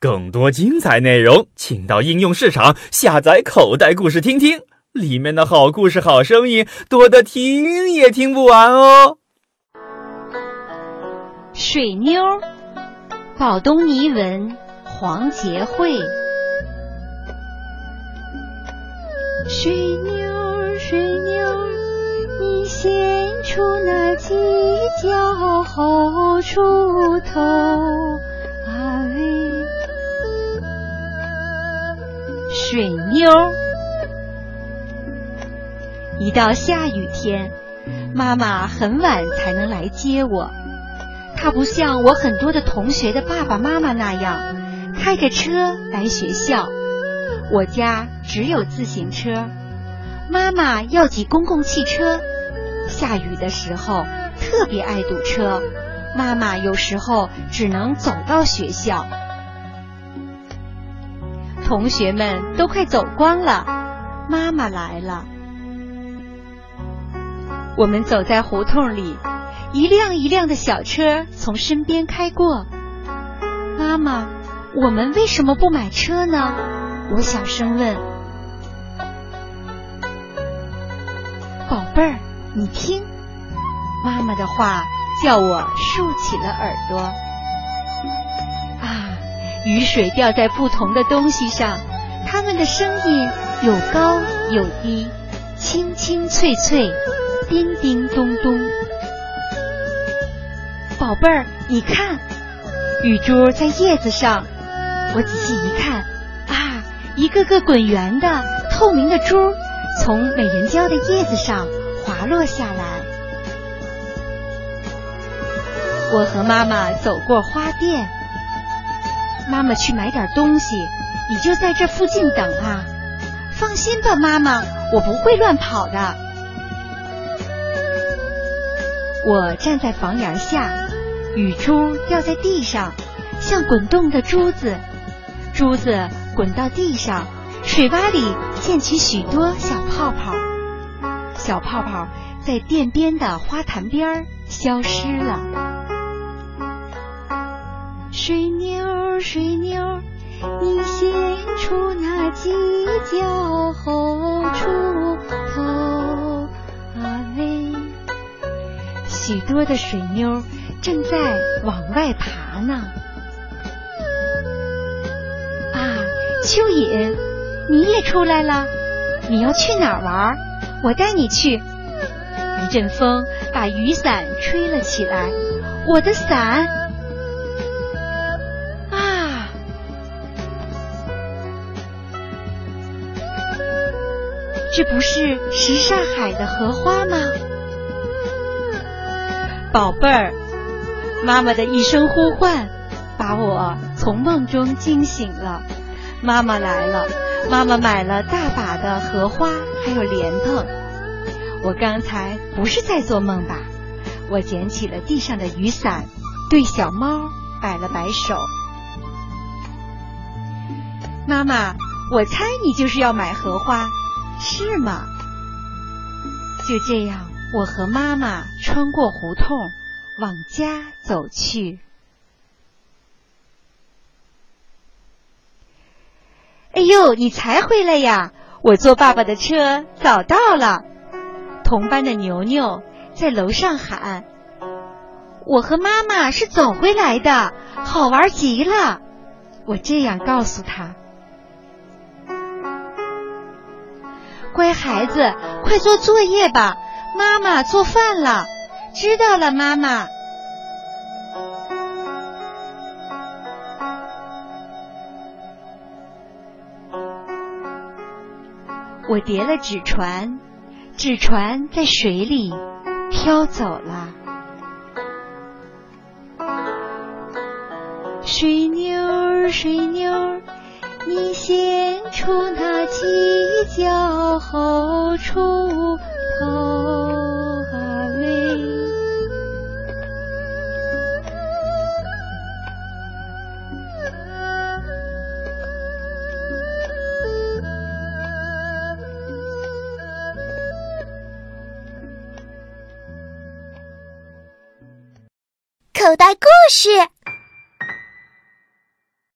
更多精彩内容，请到应用市场下载口袋故事听听，里面的好故事、好声音多得听也听不完哦。水妞，宝东尼文，黄杰慧。水妞，水妞，你先出那犄角后出头，水妞，一到下雨天，妈妈很晚才能来接我。她不像我很多的同学的爸爸妈妈那样开着车来学校，我家只有自行车，妈妈要挤公共汽车。下雨的时候特别爱堵车，妈妈有时候只能走到学校。同学们都快走光了，妈妈来了。我们走在胡同里，一辆一辆的小车从身边开过。妈妈，我们为什么不买车呢？我小声问。宝贝儿，你听，妈妈的话叫我竖起了耳朵。雨水掉在不同的东西上，它们的声音有高有低，清清脆脆，叮叮咚咚。宝贝儿，你看，雨珠在叶子上。我仔细一看，啊，一个个滚圆的透明的珠从美人蕉的叶子上滑落下来。我和妈妈走过花店。妈妈去买点东西，你就在这附近等啊！放心吧，妈妈，我不会乱跑的。我站在房檐下，雨珠掉在地上，像滚动的珠子，珠子滚到地上，水洼里溅起许多小泡泡，小泡泡在店边的花坛边消失了。水妞，水妞，你先出那犄角后出头，啊喂！许多的水妞正在往外爬呢。啊，蚯蚓，你也出来了？你要去哪儿玩？我带你去。一阵风把雨伞吹了起来，我的伞。这不是什刹海的荷花吗？宝贝儿，妈妈的一声呼唤把我从梦中惊醒了。妈妈来了，妈妈买了大把的荷花，还有莲蓬。我刚才不是在做梦吧？我捡起了地上的雨伞，对小猫摆了摆手。妈妈，我猜你就是要买荷花。是吗？就这样，我和妈妈穿过胡同，往家走去。哎呦，你才回来呀！我坐爸爸的车，早到了。同班的牛牛在楼上喊：“我和妈妈是走回来的，好玩极了。”我这样告诉他。乖孩子，快做作业吧，妈妈做饭了。知道了，妈妈。我叠了纸船，纸船在水里飘走了。水妞，水妞。你先出那犄角后出头，啊喂！口袋故事。